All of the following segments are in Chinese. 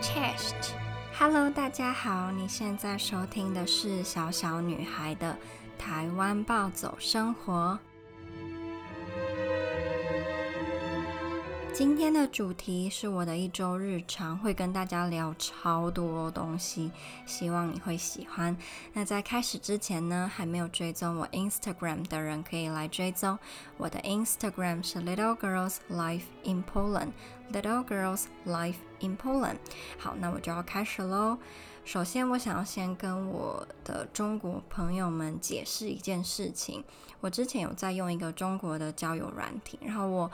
Chest，Hello，大家好，你现在收听的是小小女孩的台湾暴走生活。今天的主题是我的一周日常，会跟大家聊超多东西，希望你会喜欢。那在开始之前呢，还没有追踪我 Instagram 的人可以来追踪。我的 Instagram 是 Little Girls Life in Poland，Little Girls Life in Poland。好，那我就要开始喽。首先，我想要先跟我的中国朋友们解释一件事情。我之前有在用一个中国的交友软体，然后我。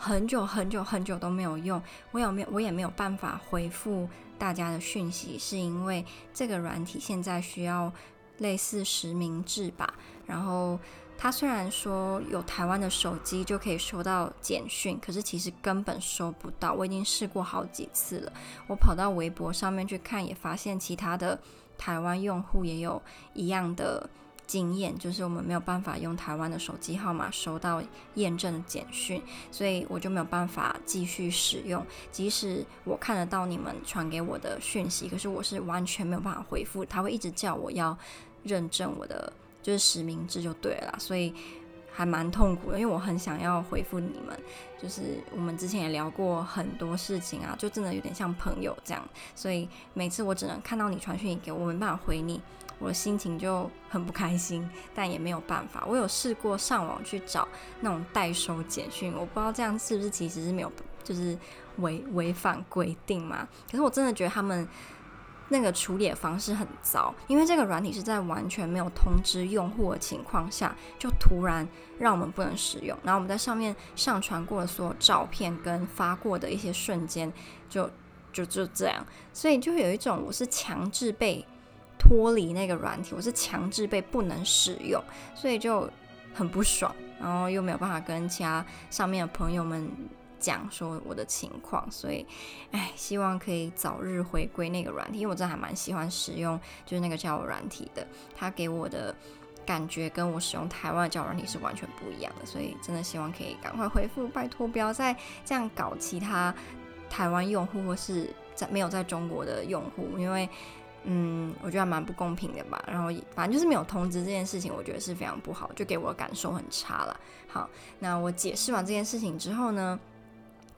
很久很久很久都没有用，我有没有我也没有办法回复大家的讯息，是因为这个软体现在需要类似实名制吧。然后它虽然说有台湾的手机就可以收到简讯，可是其实根本收不到。我已经试过好几次了，我跑到微博上面去看，也发现其他的台湾用户也有一样的。经验就是我们没有办法用台湾的手机号码收到验证简讯，所以我就没有办法继续使用。即使我看得到你们传给我的讯息，可是我是完全没有办法回复，他会一直叫我要认证我的就是实名制就对了，所以还蛮痛苦的。因为我很想要回复你们，就是我们之前也聊过很多事情啊，就真的有点像朋友这样，所以每次我只能看到你传讯息给我，我没办法回你。我的心情就很不开心，但也没有办法。我有试过上网去找那种代收简讯，我不知道这样是不是其实是没有，就是违违反规定嘛。可是我真的觉得他们那个处理的方式很糟，因为这个软体是在完全没有通知用户的情况下，就突然让我们不能使用。然后我们在上面上传过的所有照片跟发过的一些瞬间，就就就这样，所以就有一种我是强制被。脱离那个软体，我是强制被不能使用，所以就很不爽，然后又没有办法跟其他上面的朋友们讲说我的情况，所以，哎，希望可以早日回归那个软体，因为我真的还蛮喜欢使用就是那个交友软体的，它给我的感觉跟我使用台湾的交友软体是完全不一样的，所以真的希望可以赶快回复，拜托不要再这样搞其他台湾用户或是在没有在中国的用户，因为。嗯，我觉得还蛮不公平的吧。然后反正就是没有通知这件事情，我觉得是非常不好，就给我的感受很差了。好，那我解释完这件事情之后呢，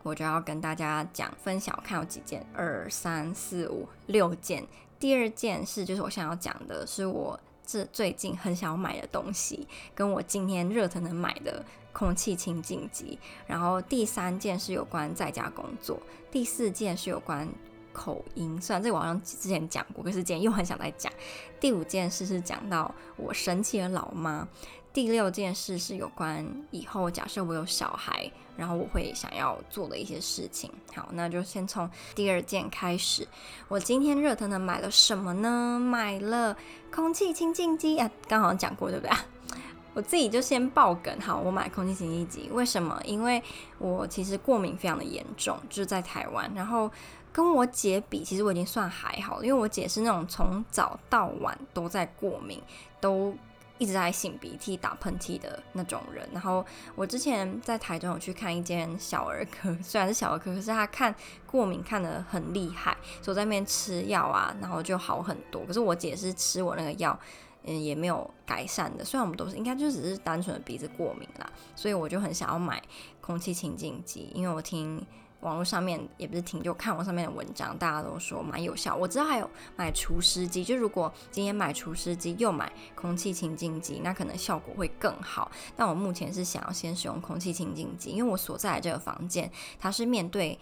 我就要跟大家讲分享，我看有几件，二三四五六件。第二件事就是我想要讲的是我这最近很想要买的东西，跟我今天热腾腾买的空气清净机。然后第三件是有关在家工作，第四件是有关。口音，虽然这个我好像之前讲过，可是今天又很想再讲。第五件事是讲到我神奇的老妈。第六件事是有关以后假设我有小孩，然后我会想要做的一些事情。好，那就先从第二件开始。我今天热腾腾买了什么呢？买了空气清净机啊，刚好讲过对不对？我自己就先爆梗，好，我买空气清净机，为什么？因为我其实过敏非常的严重，就是在台湾，然后。跟我姐比，其实我已经算还好，因为我姐是那种从早到晚都在过敏，都一直在擤鼻涕、打喷嚏的那种人。然后我之前在台中有去看一间小儿科，虽然是小儿科，可是他看过敏看得很厉害，所以在那边吃药啊，然后就好很多。可是我姐是吃我那个药，嗯，也没有改善的。虽然我们都是应该就只是单纯的鼻子过敏啦，所以我就很想要买空气清净机，因为我听。网络上面也不是听，就看网上面的文章，大家都说蛮有效。我知道还有买除湿机，就如果今天买除湿机又买空气清净机，那可能效果会更好。但我目前是想要先使用空气清净机，因为我所在的这个房间它是面对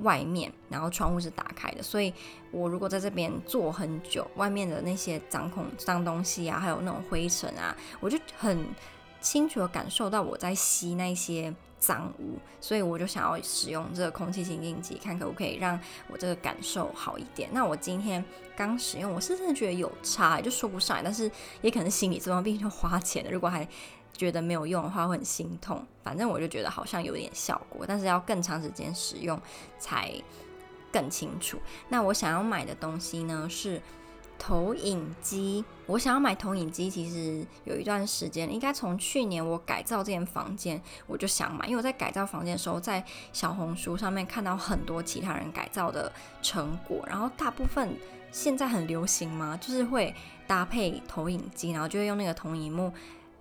外面，然后窗户是打开的，所以我如果在这边坐很久，外面的那些脏空脏东西啊，还有那种灰尘啊，我就很清楚的感受到我在吸那些。脏污，所以我就想要使用这个空气清净机，看可不可以让我这个感受好一点。那我今天刚使用，我是真的觉得有差，就说不上来，但是也可能心理作用，毕竟就花钱了。如果还觉得没有用的话，会很心痛。反正我就觉得好像有点效果，但是要更长时间使用才更清楚。那我想要买的东西呢是。投影机，我想要买投影机，其实有一段时间，应该从去年我改造这间房间，我就想买，因为我在改造房间的时候，在小红书上面看到很多其他人改造的成果，然后大部分现在很流行嘛，就是会搭配投影机，然后就会用那个投影幕，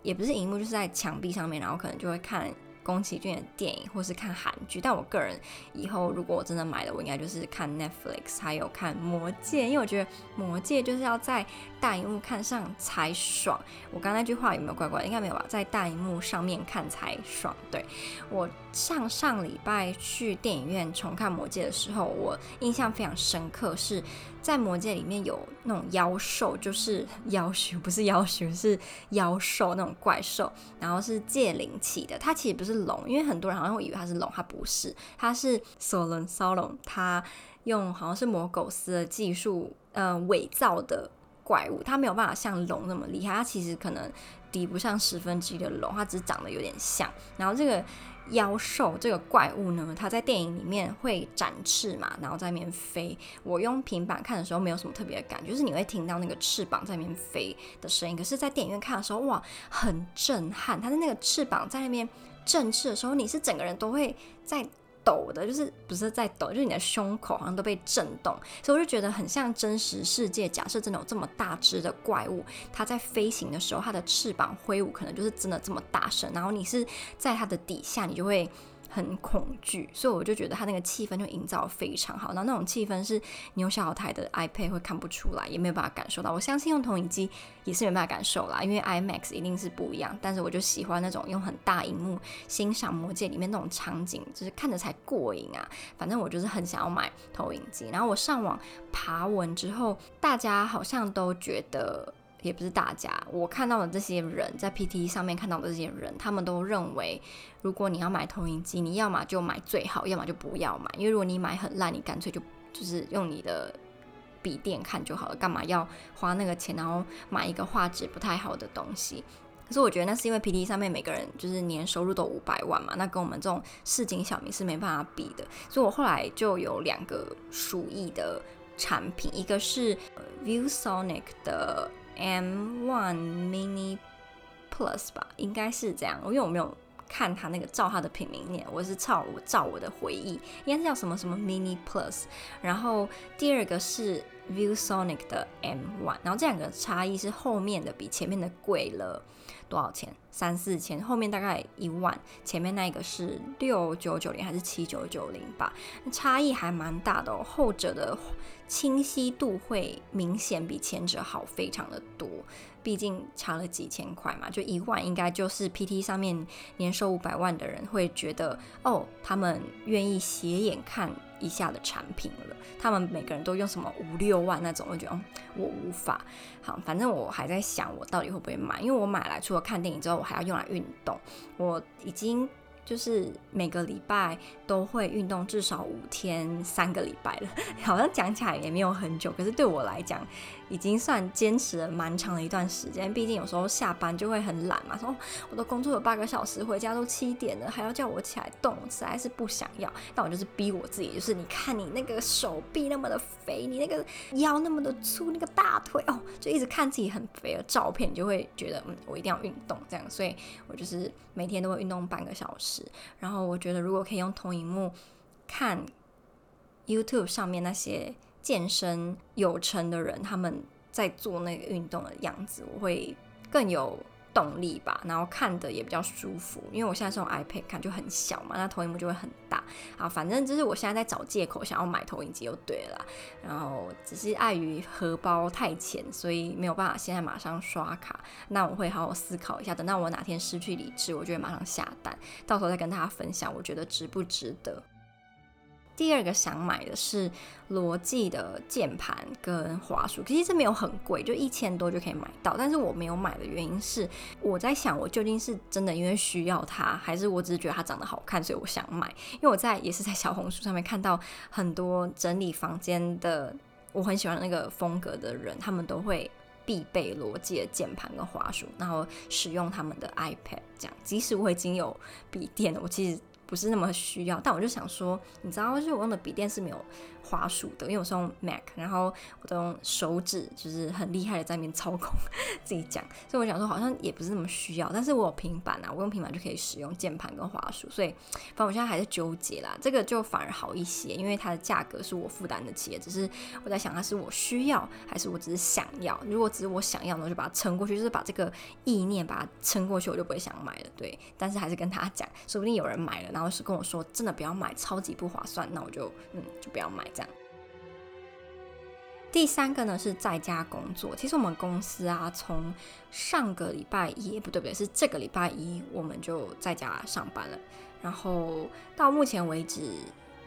也不是荧幕，就是在墙壁上面，然后可能就会看。宫崎骏的电影，或是看韩剧，但我个人以后如果我真的买了，我应该就是看 Netflix，还有看《魔戒》，因为我觉得《魔戒》就是要在大荧幕看上才爽。我刚那句话有没有怪怪？应该没有吧？在大荧幕上面看才爽。对，我上上礼拜去电影院重看《魔戒》的时候，我印象非常深刻是。在魔戒里面有那种妖兽，就是 妖兽，不是妖兽，是妖兽那种怪兽。然后是借灵起的，它其实不是龙，因为很多人好像会以为它是龙，它不是，它是索伦骚龙，它用好像是魔苟斯的技术，呃，伪造的怪物，它没有办法像龙那么厉害，它其实可能抵不上十分之一的龙，它只是长得有点像。然后这个。妖兽这个怪物呢，它在电影里面会展翅嘛，然后在那边飞。我用平板看的时候没有什么特别的感觉，就是你会听到那个翅膀在那边飞的声音。可是，在电影院看的时候，哇，很震撼！它的那个翅膀在那边振翅的时候，你是整个人都会在。抖的，就是不是在抖，就是你的胸口好像都被震动，所以我就觉得很像真实世界。假设真的有这么大只的怪物，它在飞行的时候，它的翅膀挥舞，可能就是真的这么大声。然后你是在它的底下，你就会。很恐惧，所以我就觉得他那个气氛就营造非常好。然后那种气氛是你用小台的 iPad 会看不出来，也没有办法感受到。我相信用投影机也是没办法感受啦，因为 IMAX 一定是不一样。但是我就喜欢那种用很大荧幕欣赏魔戒里面那种场景，就是看着才过瘾啊。反正我就是很想要买投影机。然后我上网爬文之后，大家好像都觉得。也不是大家，我看到的这些人在 PT 上面看到的这些人，他们都认为，如果你要买投影机，你要么就买最好，要么就不要买。因为如果你买很烂，你干脆就就是用你的笔电看就好了，干嘛要花那个钱，然后买一个画质不太好的东西？可是我觉得那是因为 PT 上面每个人就是年收入都五百万嘛，那跟我们这种市井小民是没办法比的。所以我后来就有两个鼠疫的产品，一个是 ViewSonic 的。M One Mini Plus 吧，应该是这样。因为我没有看他那个照他的品名念，我是照我照我的回忆，应该是叫什么什么 Mini Plus。然后第二个是 ViewSonic 的 M1，然后这两个差异是后面的比前面的贵了多少钱？三四千，后面大概一万，前面那个是六九九零还是七九九零吧？差异还蛮大的哦，后者的。清晰度会明显比前者好非常的多，毕竟差了几千块嘛，就一万应该就是 PT 上面年收五百万的人会觉得哦，他们愿意斜眼看以下的产品了。他们每个人都用什么五六万那种，我觉得、我无法。好，反正我还在想我到底会不会买，因为我买来除了看电影之后，我还要用来运动。我已经。就是每个礼拜都会运动至少五天，三个礼拜了，好像讲起来也没有很久，可是对我来讲。已经算坚持了蛮长的一段时间，毕竟有时候下班就会很懒嘛，说我都工作了八个小时，回家都七点了，还要叫我起来动，实在是不想要。但我就是逼我自己，就是你看你那个手臂那么的肥，你那个腰那么的粗，那个大腿哦，就一直看自己很肥的照片，你就会觉得嗯，我一定要运动这样。所以我就是每天都会运动半个小时。然后我觉得如果可以用投影幕看 YouTube 上面那些。健身有成的人，他们在做那个运动的样子，我会更有动力吧。然后看的也比较舒服，因为我现在是用 iPad 看，就很小嘛，那投影幕就会很大。啊，反正就是我现在在找借口想要买投影机就对了。然后只是碍于荷包太浅，所以没有办法现在马上刷卡。那我会好好思考一下，等到我哪天失去理智，我就会马上下单，到时候再跟大家分享，我觉得值不值得。第二个想买的是罗技的键盘跟滑鼠，其实这没有很贵，就一千多就可以买到。但是我没有买的原因是，我在想我究竟是真的因为需要它，还是我只是觉得它长得好看，所以我想买。因为我在也是在小红书上面看到很多整理房间的，我很喜欢那个风格的人，他们都会必备罗技的键盘跟滑鼠，然后使用他们的 iPad 这样。即使我已经有笔电了，我其实。不是那么需要。但我就想说，你知道，就是我用的笔电是没有滑鼠的，因为我是用 Mac，然后我都用手指，就是很厉害的在那边操控 自己讲。所以我想说，好像也不是那么需要。但是我有平板啊，我用平板就可以使用键盘跟滑鼠，所以反正我现在还在纠结啦。这个就反而好一些，因为它的价格是我负担得起的。只是我在想，它是我需要还是我只是想要？如果只是我想要，那就把它撑过去，就是把这个意念把它撑过去，我就不会想买了。对，但是还是跟他讲，说不定有人买了，然后是跟我说真的不要买，超级不划算，那我就嗯就不要买这样。第三个呢是在家工作。其实我们公司啊，从上个礼拜一不对不对，是这个礼拜一我们就在家上班了。然后到目前为止，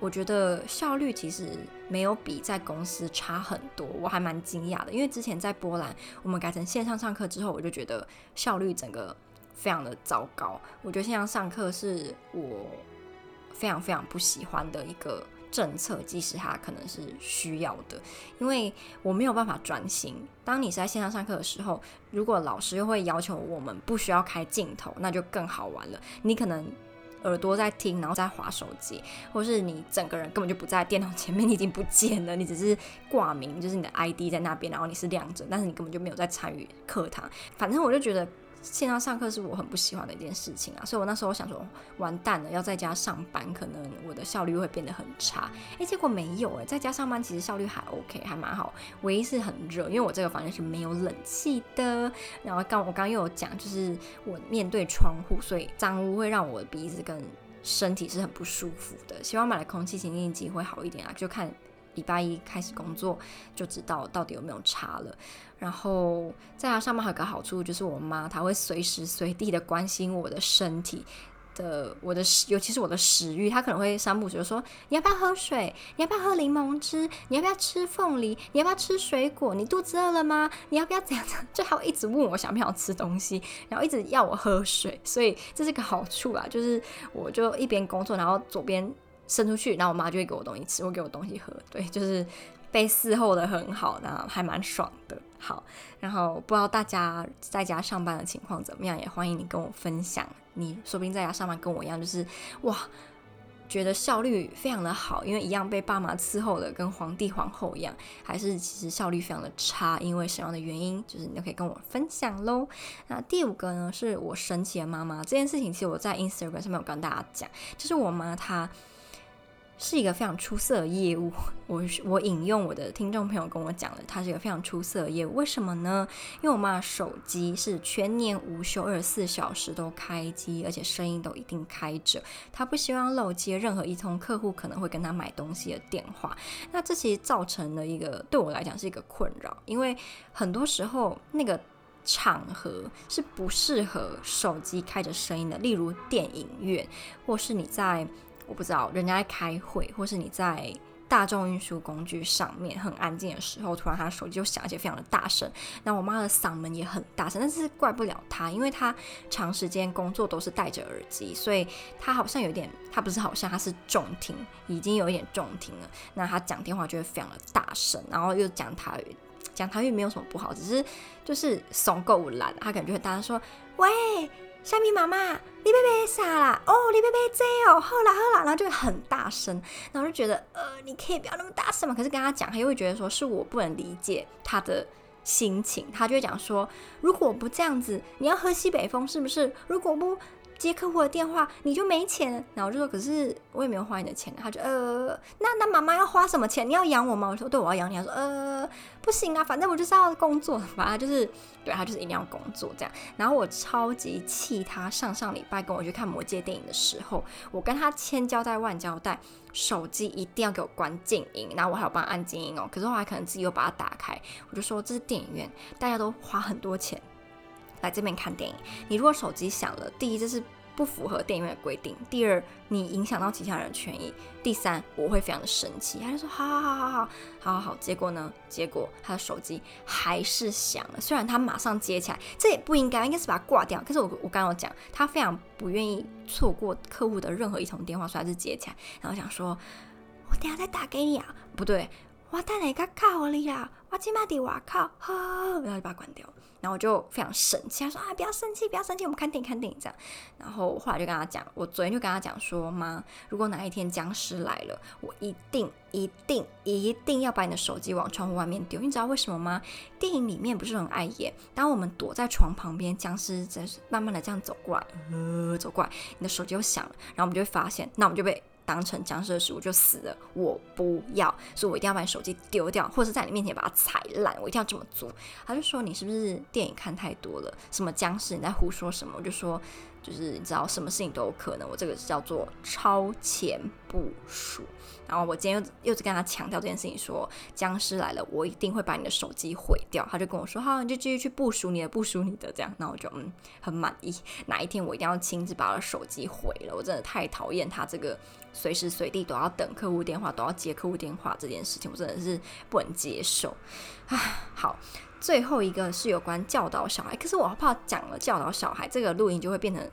我觉得效率其实没有比在公司差很多，我还蛮惊讶的。因为之前在波兰，我们改成线上上课之后，我就觉得效率整个非常的糟糕。我觉得线上上课是我非常非常不喜欢的一个。政策，即使它可能是需要的，因为我没有办法专心。当你是在线上上课的时候，如果老师又会要求我们不需要开镜头，那就更好玩了。你可能耳朵在听，然后在划手机，或是你整个人根本就不在电脑前面，你已经不见了，你只是挂名，就是你的 ID 在那边，然后你是亮着，但是你根本就没有在参与课堂。反正我就觉得。线上上课是我很不喜欢的一件事情啊，所以我那时候我想说，完蛋了，要在家上班，可能我的效率会变得很差。诶，结果没有诶，在家上班其实效率还 OK，还蛮好。唯一是很热，因为我这个房间是没有冷气的。然后刚我刚又有讲，就是我面对窗户，所以脏污会让我的鼻子跟身体是很不舒服的。希望买了空气清净机会好一点啊，就看。礼拜一开始工作就知道到底有没有差了。然后在家上班还有个好处就是我妈她会随时随地的关心我的身体的，我的，尤其是我的食欲，她可能会三不五时就说，你要不要喝水？你要不要喝柠檬汁？你要不要吃凤梨？你要不要吃水果？你肚子饿了吗？你要不要怎样？就她会一直问我想不想吃东西，然后一直要我喝水，所以这是个好处啊，就是我就一边工作，然后左边。伸出去，然后我妈就会给我东西吃，会给我东西喝，对，就是被伺候的很好，然后还蛮爽的。好，然后不知道大家在家上班的情况怎么样，也欢迎你跟我分享。你说不定在家上班跟我一样，就是哇。觉得效率非常的好，因为一样被爸妈伺候的跟皇帝皇后一样，还是其实效率非常的差，因为什么样的原因，就是你都可以跟我分享喽。那第五个呢，是我神奇的妈妈这件事情，其实我在 Instagram 上面有跟大家讲，就是我妈她。是一个非常出色的业务，我我引用我的听众朋友跟我讲的，他是一个非常出色的业务。为什么呢？因为我妈的手机是全年无休，二十四小时都开机，而且声音都一定开着。她不希望漏接任何一通客户可能会跟她买东西的电话。那这其实造成了一个对我来讲是一个困扰，因为很多时候那个场合是不适合手机开着声音的，例如电影院，或是你在。我不知道，人家在开会，或是你在大众运输工具上面很安静的时候，突然他的手机就响，而且非常的大声。那我妈的嗓门也很大声，但是怪不了她，因为她长时间工作都是戴着耳机，所以她好像有点，她不是好像，她是重听，已经有一点重听了。那她讲电话就会非常的大声，然后又讲台语，讲台语没有什么不好，只是就是怂够懒，她感觉大家说：“喂。”虾米妈妈，你要买啥啦？哦，你要买这哦，好啦好啦，然后就会很大声，然后就觉得呃，你可以不要那么大声嘛。可是跟他讲，他又会觉得说是我不能理解他的心情，他就会讲说，如果不这样子，你要喝西北风是不是？如果不。接客户的电话，你就没钱。然后我就说，可是我也没有花你的钱。他就呃，那那妈妈要花什么钱？你要养我吗？我说对，我要养你。他说呃，不行啊，反正我就是要工作，反正就是对他就是一定要工作这样。然后我超级气他，上上礼拜跟我去看魔戒电影的时候，我跟他千交代万交代，手机一定要给我关静音，然后我还要帮他按静音哦。可是后来可能自己又把它打开，我就说这是电影院，大家都花很多钱。来这边看电影，你如果手机响了，第一这是不符合电影院的规定；第二，你影响到其他人的权益；第三，我会非常的生气。他就说：好好好好好好好。结果呢？结果他的手机还是响了，虽然他马上接起来，这也不应该，应该是把它挂掉。可是我我刚刚有讲，他非常不愿意错过客户的任何一通电话，所以他是接起来，然后想说：我等下再打给你啊，不对。我等下卡靠你啦，我今麦在外口，好，然后就把它关掉。然后我就非常生气，他说啊，不要生气，不要生气，我们看电影，看电影这样。然后后来就跟他讲，我昨天就跟他讲说，妈，如果哪一天僵尸来了，我一定、一定、一定要把你的手机往窗户外面丢。你知道为什么吗？电影里面不是很爱演，当我们躲在床旁边，僵尸在慢慢的这样走过来，呃，走过来，你的手机又响了，然后我们就会发现，那我们就被。当成僵尸的食物就死了，我不要，所以我一定要把你手机丢掉，或者是在你面前把它踩烂，我一定要这么做。他就说，你是不是电影看太多了？什么僵尸？你在胡说什么？我就说，就是你知道什么事情都有可能，我这个叫做超前部署。然后我今天又又是跟他强调这件事情，说僵尸来了，我一定会把你的手机毁掉。他就跟我说，好，你就继续去部署你的，部署你的，这样。那我就嗯很满意。哪一天我一定要亲自把我的手机毁了，我真的太讨厌他这个随时随地都要等客户电话，都要接客户电话这件事情，我真的是不能接受。啊，好，最后一个是有关教导小孩，可是我怕讲了教导小孩这个录音就会变成。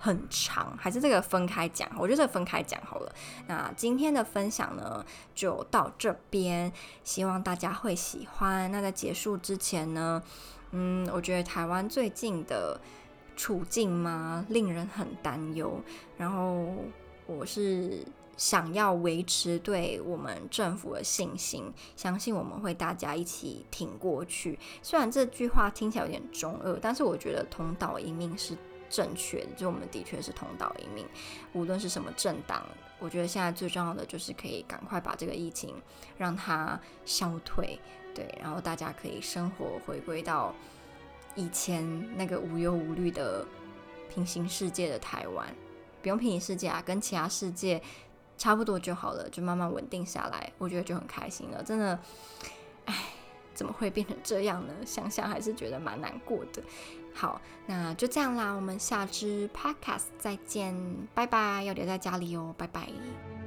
很长，还是这个分开讲？我觉得这个分开讲好了。那今天的分享呢，就到这边，希望大家会喜欢。那在结束之前呢，嗯，我觉得台湾最近的处境嘛，令人很担忧。然后我是想要维持对我们政府的信心，相信我们会大家一起挺过去。虽然这句话听起来有点中二，但是我觉得同岛一命是。正确的，就我们的确是同岛一命。无论是什么政党，我觉得现在最重要的就是可以赶快把这个疫情让它消退，对，然后大家可以生活回归到以前那个无忧无虑的平行世界的台湾，不用平行世界啊，跟其他世界差不多就好了，就慢慢稳定下来，我觉得就很开心了。真的，哎，怎么会变成这样呢？想想还是觉得蛮难过的。好，那就这样啦，我们下支 podcast 再见，拜拜，要留在家里哦，拜拜。